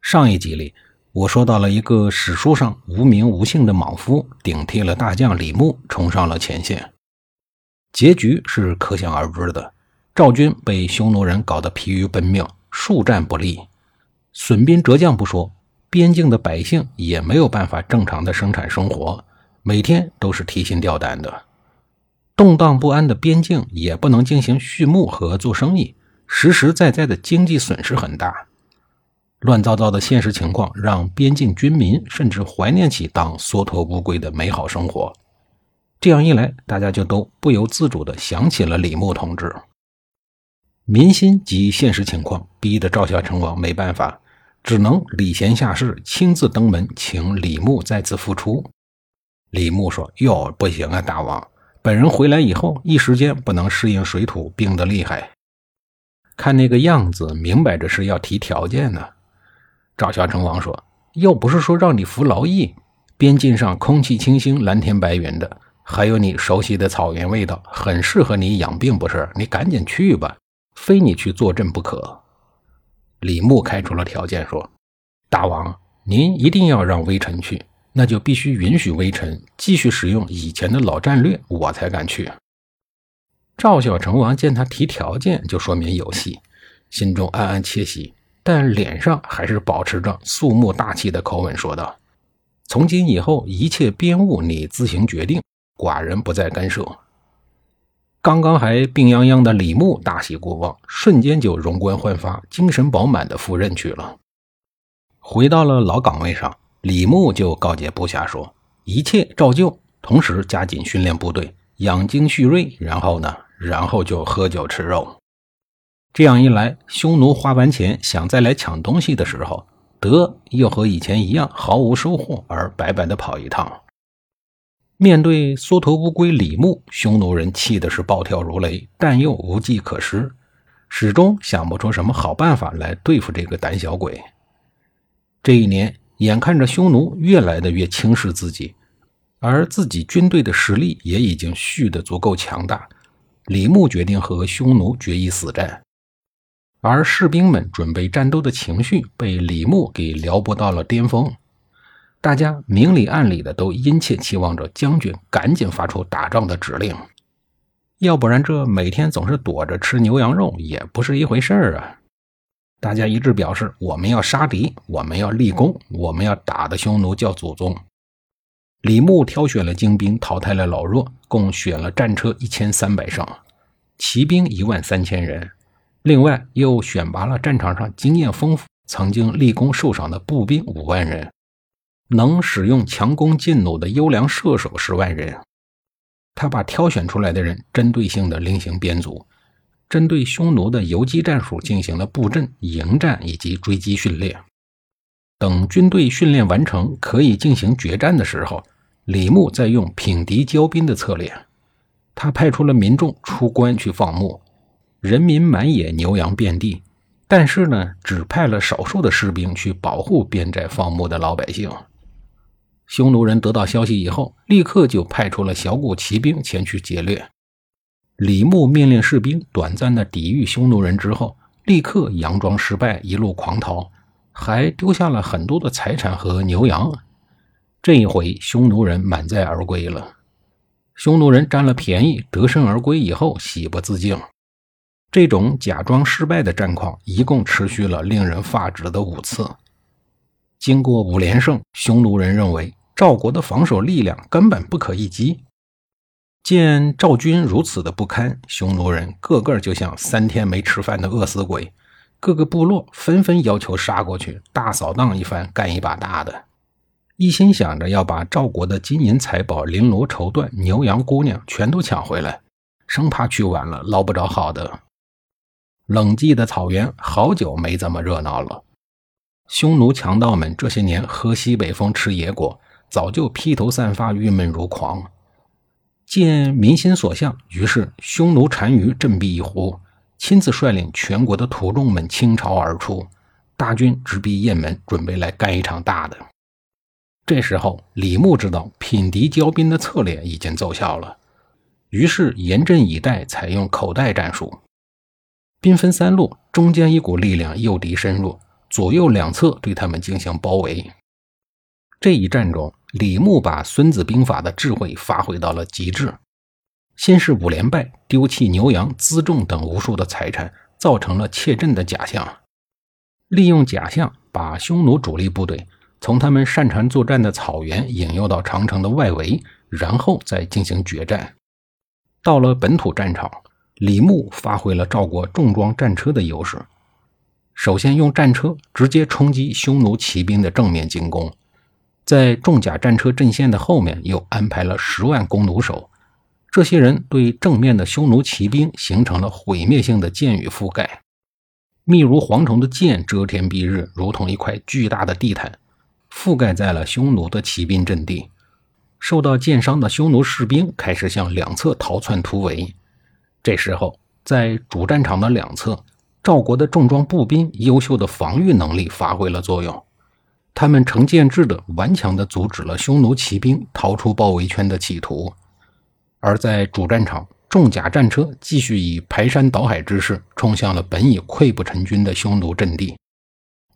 上一集里，我说到了一个史书上无名无姓的莽夫顶替了大将李牧，冲上了前线。结局是可想而知的，赵军被匈奴人搞得疲于奔命，数战不利，损兵折将不说，边境的百姓也没有办法正常的生产生活，每天都是提心吊胆的。动荡不安的边境也不能进行畜牧和做生意，实实在在的经济损失很大。乱糟糟的现实情况让边境军民甚至怀念起当缩头乌龟的美好生活。这样一来，大家就都不由自主地想起了李牧同志。民心及现实情况逼得赵孝成王没办法，只能礼贤下士，亲自登门请李牧再次复出。李牧说：“哟，不行啊，大王，本人回来以后一时间不能适应水土，病得厉害。看那个样子，明摆着是要提条件呢。”赵孝成王说：“又不是说让你服劳役，边境上空气清新，蓝天白云的，还有你熟悉的草原味道，很适合你养病，不是？你赶紧去吧，非你去坐镇不可。”李牧开出了条件说：“大王，您一定要让微臣去，那就必须允许微臣继续使用以前的老战略，我才敢去。”赵孝成王见他提条件，就说明有戏，心中暗暗窃喜。但脸上还是保持着肃穆大气的口吻说道：“从今以后，一切边务你自行决定，寡人不再干涉。”刚刚还病殃殃的李牧大喜过望，瞬间就容光焕发、精神饱满的赴任去了。回到了老岗位上，李牧就告诫部下说：“一切照旧，同时加紧训练部队，养精蓄锐。然后呢，然后就喝酒吃肉。”这样一来，匈奴花完钱想再来抢东西的时候，得又和以前一样毫无收获，而白白的跑一趟。面对缩头乌龟李牧，匈奴人气的是暴跳如雷，但又无计可施，始终想不出什么好办法来对付这个胆小鬼。这一年，眼看着匈奴越来的越轻视自己，而自己军队的实力也已经蓄得足够强大，李牧决定和匈奴决一死战。而士兵们准备战斗的情绪被李牧给撩拨到了巅峰，大家明里暗里的都殷切期望着将军赶紧发出打仗的指令，要不然这每天总是躲着吃牛羊肉也不是一回事儿啊！大家一致表示，我们要杀敌，我们要立功，我们要打的匈奴叫祖宗。李牧挑选了精兵，淘汰了老弱，共选了战车一千三百乘，骑兵一万三千人。另外，又选拔了战场上经验丰富、曾经立功受赏的步兵五万人，能使用强弓劲弩的优良射手十万人。他把挑选出来的人针对性的另行编组，针对匈奴的游击战术进行了布阵、迎战以及追击训练。等军队训练完成，可以进行决战的时候，李牧在用品敌骄兵的策略，他派出了民众出关去放牧。人民满野，牛羊遍地，但是呢，只派了少数的士兵去保护边寨放牧的老百姓。匈奴人得到消息以后，立刻就派出了小股骑兵前去劫掠。李牧命令士兵短暂的抵御匈奴人之后，立刻佯装失败，一路狂逃，还丢下了很多的财产和牛羊。这一回，匈奴人满载而归了。匈奴人占了便宜，得胜而归以后，喜不自禁。这种假装失败的战况一共持续了令人发指的五次。经过五连胜，匈奴人认为赵国的防守力量根本不可一击。见赵军如此的不堪，匈奴人个个就像三天没吃饭的饿死鬼，各个部落纷纷要求杀过去，大扫荡一番，干一把大的，一心想着要把赵国的金银财宝、绫罗绸缎、牛羊姑娘全都抢回来，生怕去晚了捞不着好的。冷寂的草原，好久没这么热闹了。匈奴强盗们这些年喝西北风、吃野果，早就披头散发、郁闷如狂。见民心所向，于是匈奴单于振臂一呼，亲自率领全国的土众们倾巢而出，大军直逼雁门，准备来干一场大的。这时候，李牧知道品敌交兵的策略已经奏效了，于是严阵以待，采用口袋战术。兵分三路，中间一股力量诱敌深入，左右两侧对他们进行包围。这一战中，李牧把《孙子兵法》的智慧发挥到了极致。先是五连败，丢弃牛羊、辎重等无数的财产，造成了怯阵的假象。利用假象，把匈奴主力部队。从他们擅长作战的草原引诱到长城的外围，然后再进行决战。到了本土战场，李牧发挥了赵国重装战车的优势。首先用战车直接冲击匈奴骑兵的正面进攻，在重甲战车阵线的后面又安排了十万弓弩手。这些人对正面的匈奴骑兵形成了毁灭性的箭雨覆盖，密如蝗虫的箭遮天蔽日，如同一块巨大的地毯。覆盖在了匈奴的骑兵阵地，受到箭伤的匈奴士兵开始向两侧逃窜突围。这时候，在主战场的两侧，赵国的重装步兵优秀的防御能力发挥了作用，他们成建制的顽强地阻止了匈奴骑兵逃出包围圈的企图。而在主战场，重甲战车继续以排山倒海之势冲向了本已溃不成军的匈奴阵地。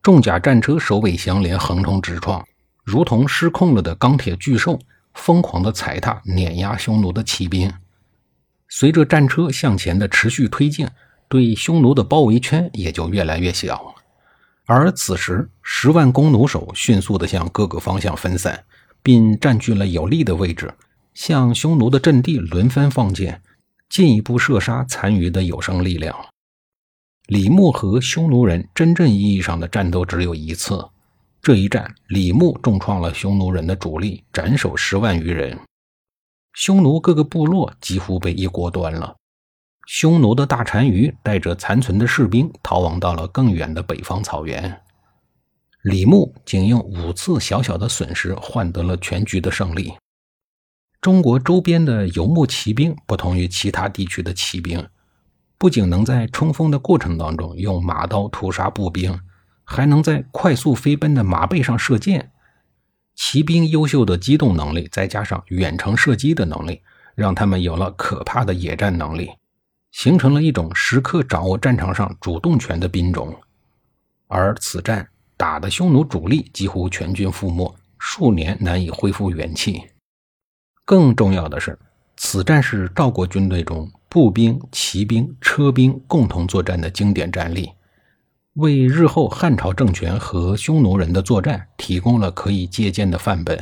重甲战车首尾相连，横冲直撞，如同失控了的钢铁巨兽，疯狂地踩踏碾压匈奴的骑兵。随着战车向前的持续推进，对匈奴的包围圈也就越来越小。而此时，十万弓弩手迅速地向各个方向分散，并占据了有利的位置，向匈奴的阵地轮番放箭，进一步射杀残余的有生力量。李牧和匈奴人真正意义上的战斗只有一次。这一战，李牧重创了匈奴人的主力，斩首十万余人。匈奴各个部落几乎被一锅端了。匈奴的大单于带着残存的士兵逃亡到了更远的北方草原。李牧仅用五次小小的损失换得了全局的胜利。中国周边的游牧骑兵不同于其他地区的骑兵。不仅能在冲锋的过程当中用马刀屠杀步兵，还能在快速飞奔的马背上射箭。骑兵优秀的机动能力，再加上远程射击的能力，让他们有了可怕的野战能力，形成了一种时刻掌握战场上主动权的兵种。而此战打的匈奴主力几乎全军覆没，数年难以恢复元气。更重要的是，此战是赵国军队中。步兵、骑兵、车兵共同作战的经典战例，为日后汉朝政权和匈奴人的作战提供了可以借鉴的范本。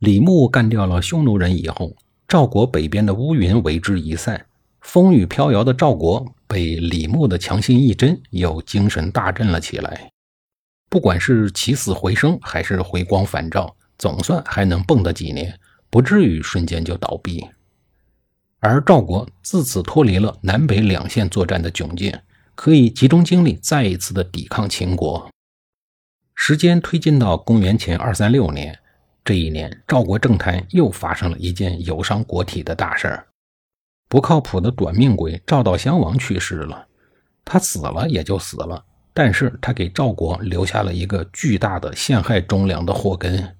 李牧干掉了匈奴人以后，赵国北边的乌云为之一散，风雨飘摇的赵国被李牧的强心一针，又精神大振了起来。不管是起死回生，还是回光返照，总算还能蹦跶几年，不至于瞬间就倒闭。而赵国自此脱离了南北两线作战的窘境，可以集中精力再一次的抵抗秦国。时间推进到公元前二三六年，这一年赵国政坛又发生了一件有伤国体的大事儿：不靠谱的短命鬼赵悼襄王去世了。他死了也就死了，但是他给赵国留下了一个巨大的陷害忠良的祸根。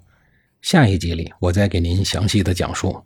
下一集里，我再给您详细的讲述。